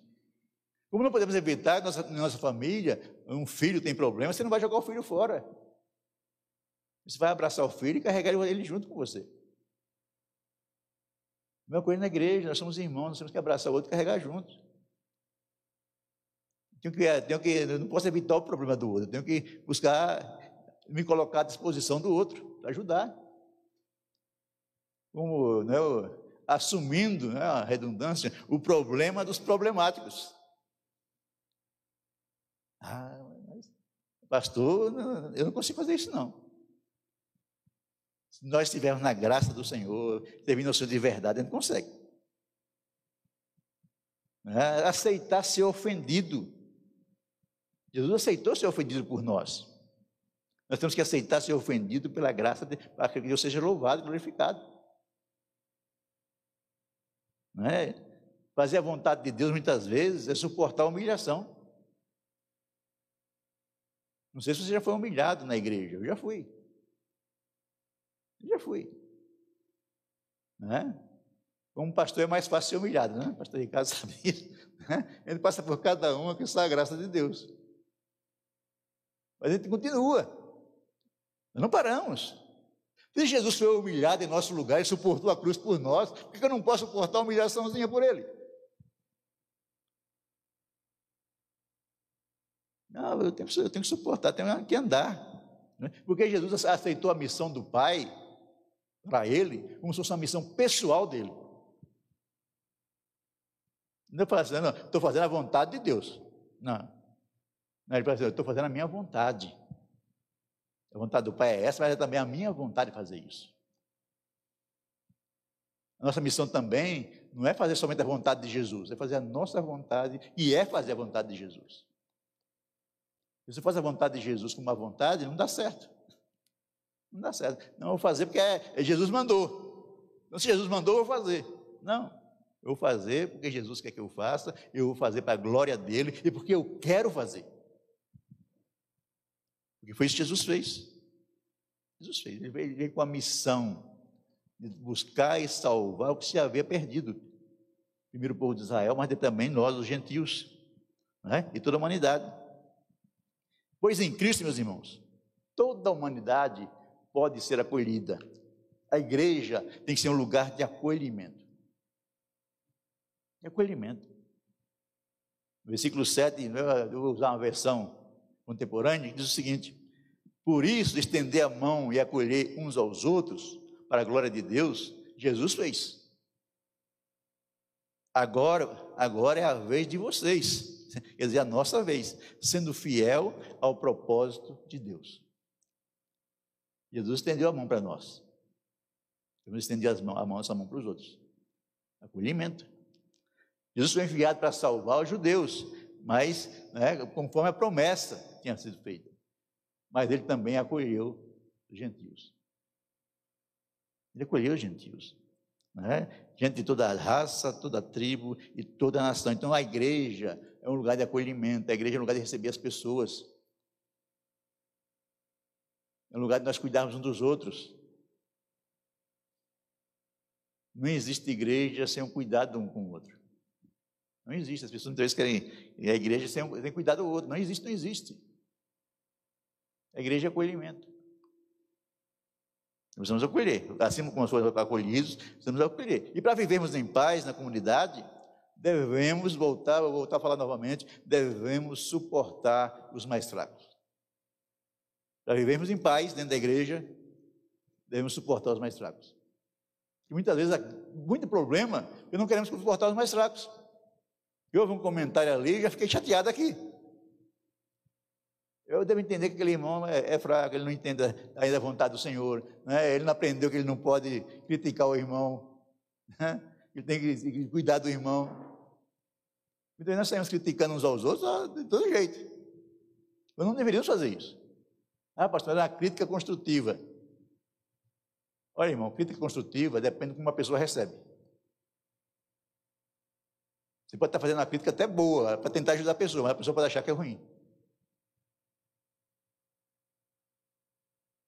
Como não podemos evitar nossa, nossa família, um filho tem problema, você não vai jogar o filho fora. Você vai abraçar o filho e carregar ele junto com você. Mesma coisa na igreja, nós somos irmãos, nós temos que abraçar o outro e carregar juntos. Tenho que, tenho que, não posso evitar o problema do outro, tenho que buscar me colocar à disposição do outro, para ajudar. Como né, assumindo né, a redundância, o problema dos problemáticos. Ah, mas, pastor, eu não consigo fazer isso não. Se nós estivermos na graça do Senhor, servindo ao de verdade, a gente consegue. É, aceitar ser ofendido. Jesus aceitou ser ofendido por nós. Nós temos que aceitar ser ofendido pela graça, de, para que Deus seja louvado e glorificado. É? Fazer a vontade de Deus muitas vezes é suportar a humilhação. Não sei se você já foi humilhado na igreja, eu já fui. Já fui. Né? Como pastor é mais fácil ser humilhado, né? Pastor Ricardo (laughs) sabe isso. Né? Ele passa por cada um que está a graça de Deus. Mas a gente continua. Nós não paramos. Se Jesus foi humilhado em nosso lugar e suportou a cruz por nós, por que eu não posso suportar uma humilhaçãozinha por ele? Não, eu tenho, eu tenho que suportar, tenho que andar. Né? Porque Jesus aceitou a missão do Pai para ele como se fosse uma missão pessoal dele. Não é assim, não, estou fazendo a vontade de Deus. Não. não ele fala assim, estou fazendo a minha vontade. A vontade do Pai é essa, mas é também a minha vontade de fazer isso. A nossa missão também não é fazer somente a vontade de Jesus, é fazer a nossa vontade e é fazer a vontade de Jesus. Se você faz a vontade de Jesus com uma vontade, não dá certo. Não dá certo. Não vou fazer porque é, é Jesus mandou. Então, se Jesus mandou, eu vou fazer. Não. Eu vou fazer porque Jesus quer que eu faça, eu vou fazer para a glória dele e porque eu quero fazer. Porque foi isso que Jesus fez. Jesus fez. Ele veio, com a missão de buscar e salvar o que se havia perdido. Primeiro o povo de Israel, mas também nós, os gentios, né? e toda a humanidade. Pois em Cristo, meus irmãos, toda a humanidade pode ser acolhida. A igreja tem que ser um lugar de acolhimento. De acolhimento. Versículo 7, eu vou usar uma versão contemporânea, que diz o seguinte: Por isso, estender a mão e acolher uns aos outros, para a glória de Deus, Jesus fez. Agora, agora é a vez de vocês, quer dizer, a nossa vez, sendo fiel ao propósito de Deus. Jesus estendeu a mão para nós. Devemos estender as mãos, a nossa mão para os outros. Acolhimento. Jesus foi enviado para salvar os judeus, mas né, conforme a promessa tinha sido feita. Mas ele também acolheu os gentios. Ele acolheu os gentios. Né? Gente de toda raça, toda tribo e toda a nação. Então a igreja é um lugar de acolhimento, a igreja é um lugar de receber as pessoas. É um lugar de nós cuidarmos uns dos outros. Não existe igreja sem um cuidado um com o outro. Não existe. As pessoas muitas vezes querem a igreja sem, um, sem cuidar do outro. Não existe, não existe. A igreja é acolhimento. Precisamos acolher. Assim como nós fomos acolhidos, precisamos acolher. E para vivermos em paz na comunidade, devemos voltar, vou voltar a falar novamente, devemos suportar os mais fracos. Para vivermos em paz dentro da igreja, devemos suportar os mais fracos. E muitas vezes há muito problema e não queremos suportar os mais fracos. Eu ouvi um comentário ali e já fiquei chateado aqui. Eu devo entender que aquele irmão é, é fraco, ele não entende ainda a vontade do Senhor, né? ele não aprendeu que ele não pode criticar o irmão, né? ele tem que cuidar do irmão. Vezes nós saímos criticando uns aos outros de todo jeito. Mas não deveríamos fazer isso. Ah, pastor, era uma crítica construtiva. Olha, irmão, crítica construtiva depende de como uma pessoa recebe. Você pode estar fazendo uma crítica até boa, para tentar ajudar a pessoa, mas a pessoa pode achar que é ruim.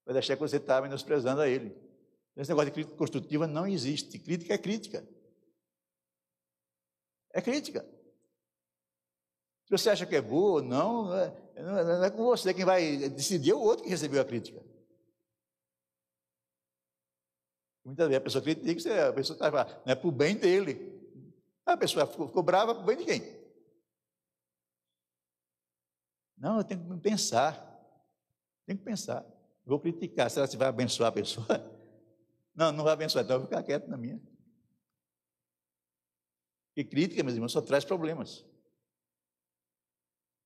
Pode achar que você está menosprezando a ele. Esse negócio de crítica construtiva não existe. Crítica é crítica. É crítica. Se você acha que é boa ou não, não é, não é com você quem vai decidir, é o outro que recebeu a crítica. Muitas vezes a pessoa critica, a pessoa está não é para o bem dele. A pessoa ficou, ficou brava para o bem de quem? Não, eu tenho que pensar. Tenho que pensar. Vou criticar. Será que vai abençoar a pessoa? (laughs) Não, não vai abençoar, então eu vou ficar quieto na minha. E crítica, meus irmãos, só traz problemas.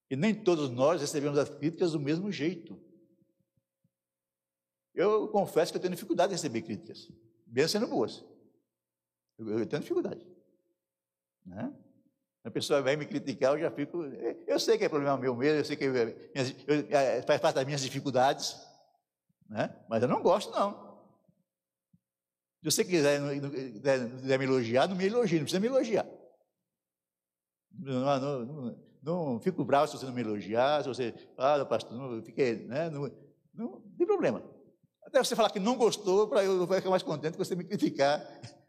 E nem todos nós recebemos as críticas do mesmo jeito. Eu confesso que eu tenho dificuldade de receber críticas, bem sendo boas. Eu, eu tenho dificuldade. Né? A pessoa vem me criticar, eu já fico. Eu sei que é problema meu mesmo, eu sei que eu, eu, faz parte das minhas dificuldades, né? mas eu não gosto, não. Se você quiser, quiser me elogiar, não me elogie, não precisa me elogiar. Não, não, não, não fico bravo se você não me elogiar, se você ah, pastor, não fiquei, né? Não, não, tem problema. Até você falar que não gostou, para eu ficar mais contente que você me criticar.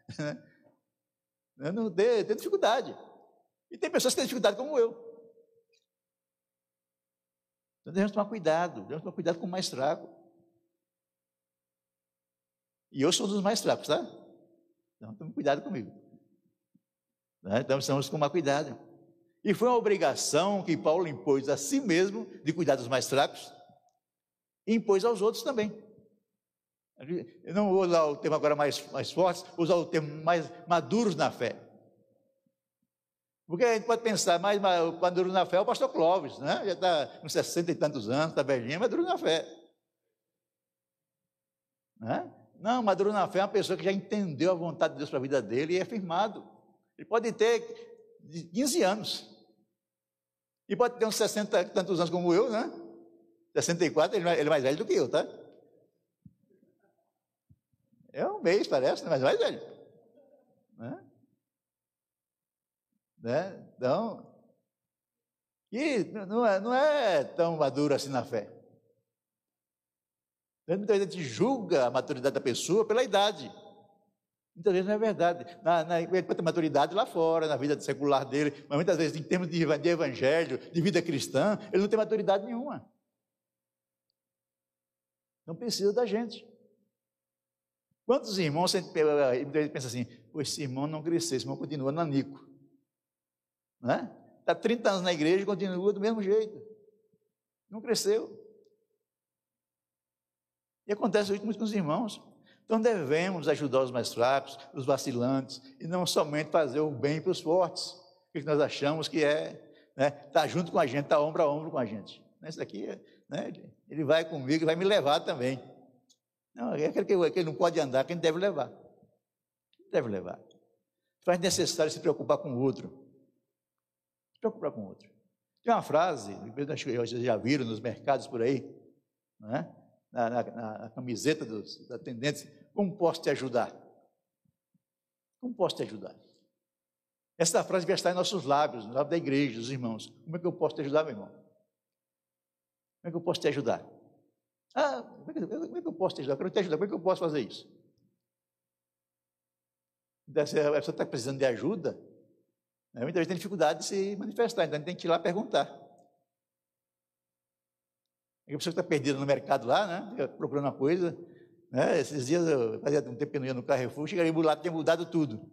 (laughs) Né? Não tenho, tenho dificuldade. E tem pessoas que têm dificuldade como eu. Então devemos tomar cuidado, devemos tomar cuidado com o mais fraco. E eu sou um dos mais fracos, tá? Então tome cuidado comigo. Né? Então precisamos tomar cuidado. E foi uma obrigação que Paulo impôs a si mesmo de cuidar dos mais fracos e impôs aos outros também. Eu não vou usar o termo agora mais, mais forte, vou usar o termo mais maduros na fé. Porque a gente pode pensar, mais maduro na fé é o pastor Clóvis, né? Já está com 60 e tantos anos, está velhinho, maduro na fé. Né? Não, maduro na fé é uma pessoa que já entendeu a vontade de Deus para a vida dele e é firmado. Ele pode ter 15 anos. E pode ter uns 60 e tantos anos como eu, né? 64, ele é mais velho do que eu, tá? É um mês, parece, né? mas mais velho. Né? Né? Então, e não é, não é tão maduro assim na fé. Muitas vezes a gente julga a maturidade da pessoa pela idade. Muitas vezes não é verdade. Na, na, ter maturidade lá fora, na vida secular dele, mas muitas vezes, em termos de, de evangelho, de vida cristã, ele não tem maturidade nenhuma. Não precisa da gente. Quantos irmãos, você pensa assim, esse irmão não cresceu, esse irmão continua nanico. Está 30 anos na igreja e continua do mesmo jeito. Não cresceu. E acontece isso muito com os irmãos. Então devemos ajudar os mais fracos, os vacilantes, e não somente fazer o bem para os fortes, que nós achamos que é estar né, tá junto com a gente, tá ombro a ombro com a gente. Isso daqui, né, ele vai comigo e vai me levar também. Não, é aquele que, ele não pode andar, que ele deve levar. Deve levar. Faz necessário se preocupar com o outro. Se preocupar com o outro. Tem uma frase, vocês já viram nos mercados por aí, não é? Na, na, na camiseta dos atendentes, como posso te ajudar? Como posso te ajudar? Essa frase vai estar em nossos lábios, no lábio da igreja, dos irmãos. Como é que eu posso te ajudar, meu irmão? Como é que eu posso te ajudar? Ah, como é que, como é que eu posso te ajudar? Eu quero te ajudar, como é que eu posso fazer isso? Então, a pessoa está precisando de ajuda, né, muitas vezes tem dificuldade de se manifestar, então a gente tem que ir lá perguntar. A pessoa que está perdida no mercado lá, né? Procurando uma coisa. Né? Esses dias, eu fazia um tempo que eu não ia no Carrefour, chegaria lá, tinha mudado tudo.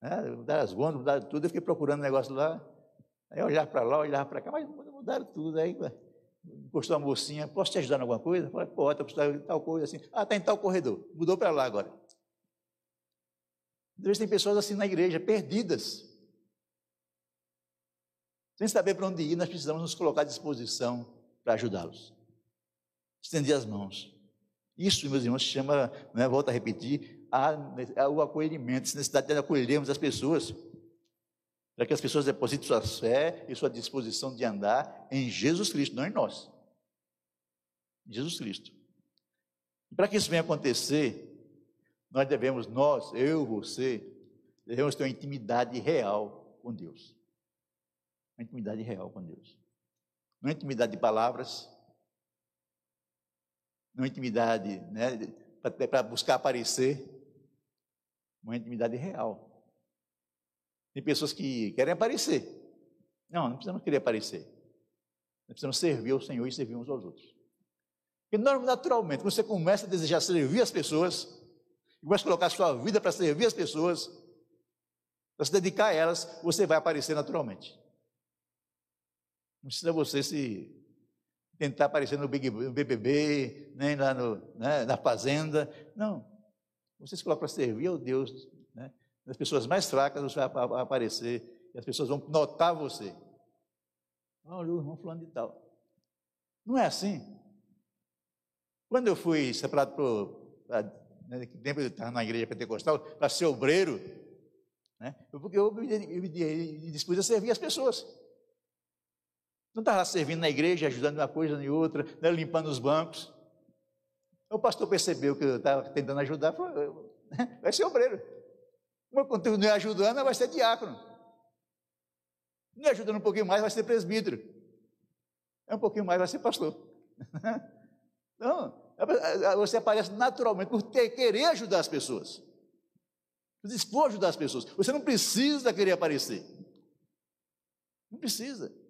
Né? Mudaram as gondas, mudaram tudo. Eu fiquei procurando um negócio lá. Aí eu olhava para lá, olhava para cá, mas mudaram tudo. Aí encostou uma mocinha, posso te ajudar em alguma coisa? falei, pode, eu preciso de tal coisa assim. Ah, está em tal corredor. Mudou para lá agora. Às vezes tem pessoas assim na igreja, perdidas. Sem saber para onde ir, nós precisamos nos colocar à disposição para ajudá-los. Estender as mãos. Isso, meus irmãos, chama, né, volto a repetir, a, a, o acolhimento, a necessidade de acolhermos as pessoas. para que as pessoas depositem sua fé e sua disposição de andar em Jesus Cristo, não em nós. Jesus Cristo. E para que isso venha acontecer, nós devemos, nós, eu, você, devemos ter uma intimidade real com Deus. Uma intimidade real com Deus. Não é intimidade de palavras, não é intimidade né, para buscar aparecer, uma intimidade real. Tem pessoas que querem aparecer. Não, não precisamos querer aparecer. Nós precisamos servir ao Senhor e servir uns aos outros. Porque naturalmente, quando você começa a desejar servir as pessoas, começa a colocar a sua vida para servir as pessoas, para se dedicar a elas, você vai aparecer naturalmente. Não precisa você se tentar aparecer no, Big, no BBB, nem lá no, né, na fazenda. Não. Você se coloca para servir ao Deus nas pessoas mais fracas você vai aparecer e as pessoas vão notar você. Olha o irmão fulano de tal. Não é assim. Quando eu fui separado para né, tempo eu estava na igreja pentecostal, para ser obreiro, né, porque eu me, me dispus a servir as pessoas. Não estava servindo na igreja, ajudando uma coisa nem outra, né, limpando os bancos. O pastor percebeu que eu estava tentando ajudar, falou, vai ser obreiro. Mas quando não ajudando, vai ser diácono. Não ajudando um pouquinho mais, vai ser presbítero. É um pouquinho mais, vai ser pastor. (laughs) Não, você aparece naturalmente por ter, querer ajudar as pessoas. Dispor a ajudar as pessoas. Você não precisa querer aparecer. Não precisa.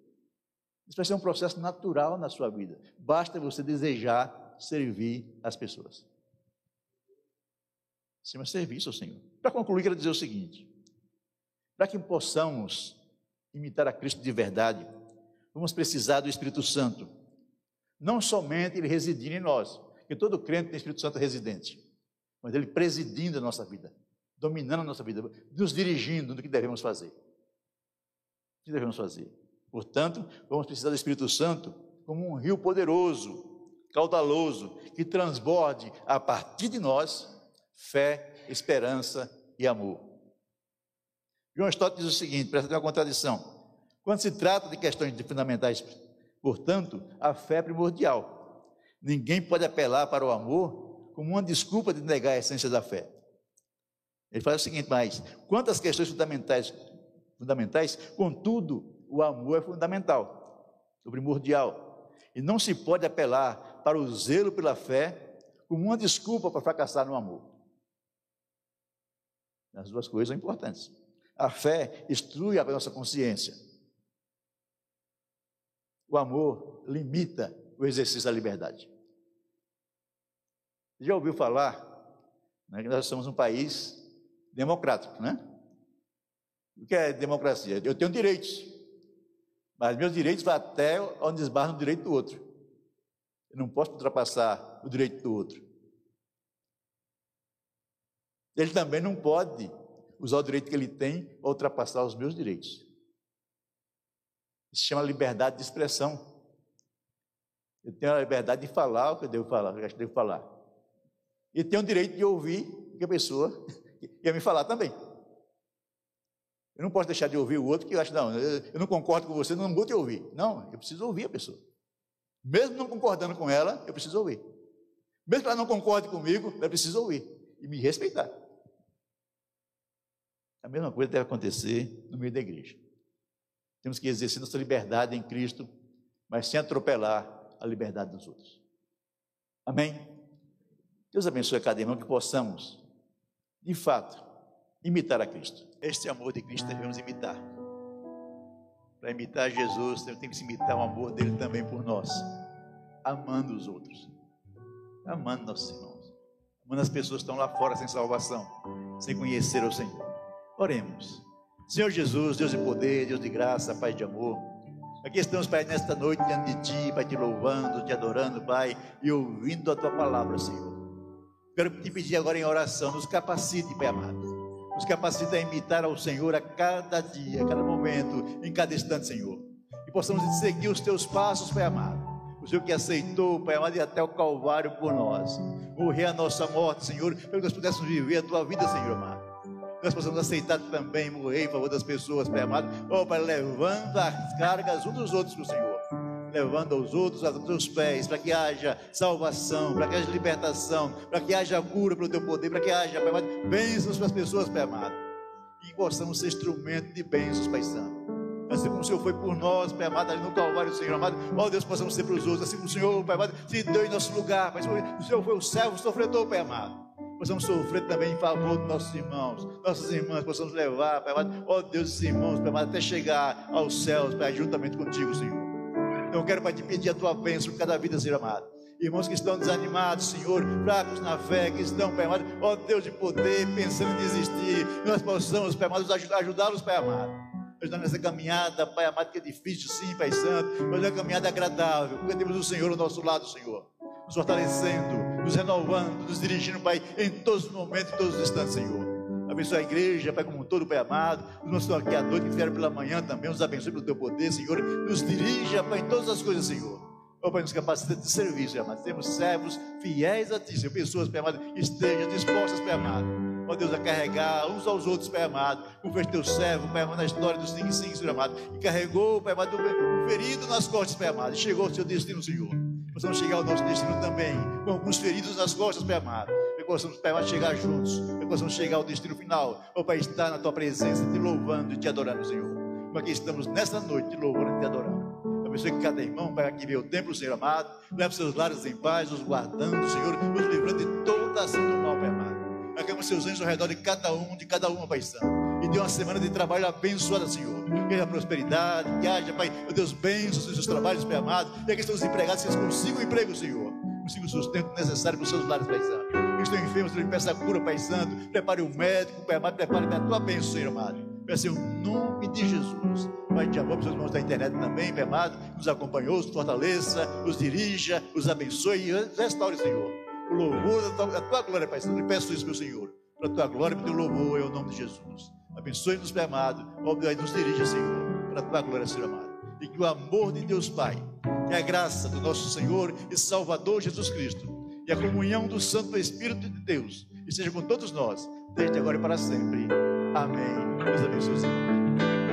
Isso vai ser um processo natural na sua vida. Basta você desejar servir as pessoas. Se chama serviço ao Senhor. Para concluir, quero dizer o seguinte: para que possamos imitar a Cristo de verdade, vamos precisar do Espírito Santo. Não somente ele residir em nós, porque todo crente tem Espírito Santo residente, mas ele presidindo a nossa vida, dominando a nossa vida, nos dirigindo no que devemos fazer. O que devemos fazer? Portanto, vamos precisar do Espírito Santo como um rio poderoso, caudaloso, que transborde a partir de nós fé, esperança e amor. João Stott diz o seguinte: presta uma contradição. Quando se trata de questões fundamentais, portanto, a fé é primordial. Ninguém pode apelar para o amor como uma desculpa de negar a essência da fé. Ele fala o seguinte, mas quantas questões fundamentais, fundamentais, contudo, o amor é fundamental, é primordial. E não se pode apelar para o zelo pela fé como uma desculpa para fracassar no amor. As duas coisas são importantes. A fé instrui a nossa consciência. O amor limita o exercício da liberdade. Já ouviu falar né, que nós somos um país democrático, né? O que é democracia? Eu tenho direitos, mas meus direitos vão até onde esbarra no direito do outro. Eu não posso ultrapassar o direito do outro. Ele também não pode usar o direito que ele tem para ultrapassar os meus direitos. Isso se chama liberdade de expressão. Eu tenho a liberdade de falar o que eu devo falar, o que eu devo falar. E tenho o direito de ouvir o que a pessoa (laughs) quer me falar também. Eu não posso deixar de ouvir o outro que eu acho, não, eu não concordo com você, não vou te ouvir. Não, eu preciso ouvir a pessoa. Mesmo não concordando com ela, eu preciso ouvir. Mesmo que ela não concorde comigo, eu preciso ouvir e me respeitar. A mesma coisa deve acontecer no meio da igreja. Temos que exercer nossa liberdade em Cristo, mas sem atropelar a liberdade dos outros. Amém? Deus abençoe cada irmão que possamos, de fato, imitar a Cristo. Este amor de Cristo devemos imitar. Para imitar Jesus, temos que imitar o amor dele também por nós, amando os outros, amando nossos irmãos, amando as pessoas que estão lá fora sem salvação, sem conhecer o Senhor. Oremos. Senhor Jesus, Deus de poder, Deus de graça, Pai de amor. Aqui estamos, Pai, nesta noite diante de Ti, Pai, te louvando, te adorando, Pai, e ouvindo a Tua palavra, Senhor. Quero te pedir agora em oração, nos capacite, Pai amado. Nos capacite a imitar ao Senhor a cada dia, a cada momento, em cada instante, Senhor. E possamos seguir os Teus passos, Pai amado. O Senhor que aceitou, Pai amado, e até o Calvário por nós. Morrer a nossa morte, Senhor, para que nós pudéssemos viver a Tua vida, Senhor amado. nós possamos aceitar também morrer em favor das pessoas, Pai amado. Oh, Pai, levando as cargas uns dos outros para o Senhor. Levando aos outros aos teus pés, para que haja salvação, para que haja libertação, para que haja cura pelo teu poder, para que haja, Pai amado, bênçãos para as pessoas, Pai amado. E possamos ser instrumento de bênçãos, Pai Santo. Assim como o Senhor foi por nós, Pai amado, ali no Calvário, Senhor amado. Ó Deus, possamos ser para os outros. Assim como o Senhor, Pai amado, se deu em nosso lugar. Pai, o Senhor foi o servo sofredor, Pai amado possamos sofrer também em favor dos nossos irmãos, nossas irmãs, possamos levar, Pai amado, ó Deus, esses irmãos, Pai amado, até chegar aos céus, Pai, juntamente contigo, Senhor. Eu quero, Pai, te pedir a tua bênção em cada vida, Senhor amado. Irmãos que estão desanimados, Senhor, fracos na fé, que estão, Pai amado, ó Deus de poder, pensando em desistir, nós possamos, Pai amado, ajudá-los, Pai amado ajudar nessa caminhada, Pai amado, que é difícil, sim, Pai Santo, mas é uma caminhada agradável, porque temos o Senhor ao nosso lado, Senhor nos fortalecendo, nos renovando, nos dirigindo, Pai, em todos os momentos, em todos os instantes, Senhor. Abençoe a igreja, Pai, como um todo, Pai amado. Os nossos aqui que vieram pela manhã também, nos abençoe pelo teu poder, Senhor. Nos dirija, Pai, em todas as coisas, Senhor. Ó Pai, nos capacita de serviço, amado. Temos servos fiéis a Ti, Senhor. Pessoas, Pai amado, estejam dispostas, Pai amado. Ó Deus, a carregar uns aos outros, Pai amado. Como fez teu servo, Pai amado, na história dos 5 5, Senhor amado. E carregou, Pai amado, o ferido nas costas, Pai amado. Chegou ao seu destino, Senhor possamos chegar ao nosso destino também, com alguns feridos nas costas, Pai amado. Que possamos, chegar juntos, que possamos chegar ao destino final, ó Pai, estar na Tua presença, te louvando e te adorando, Senhor. Como aqui estamos nessa noite, te louvando e te adorando. Abençoe que cada irmão, Pai, aqui veio o templo, Senhor amado, leve seus lares em paz, os guardando, Senhor, nos livrando de toda ação do mal, Pai amado. Acama seus anjos ao redor de cada um, de cada uma, Pai Santo. E dê uma semana de trabalho abençoada, Senhor que haja prosperidade, que haja, Pai, meu Deus, bênçãos nos seus trabalhos, Pai amado. E aqui estão os empregados, que eles consigam emprego, Senhor. Consigam o sustento necessário para os seus lares, Pai Santo. Que estão enfermos, peça cura, Pai Santo. Prepare o médico, Pai prepare a tua bênção, Senhor amado. Peça em nome de Jesus. Pai, te amamos, os irmãos da internet também, Pai amado, nos acompanhou, nos fortaleça, nos dirija, os abençoe e restaure, Senhor. O louvor da tua, tua glória, Pai Santo. Eu peço isso, meu Senhor. Para a tua glória e para o teu louvor, é o nome de Jesus. Abençoe-nos, Pai amado. Óbvio, nos dirija, Senhor, para a tua glória, Senhor amado. E que o amor de Deus Pai, que a graça do nosso Senhor e Salvador Jesus Cristo, e a comunhão do Santo Espírito de Deus, esteja com todos nós, desde agora e para sempre. Amém. Deus abençoe, Senhor.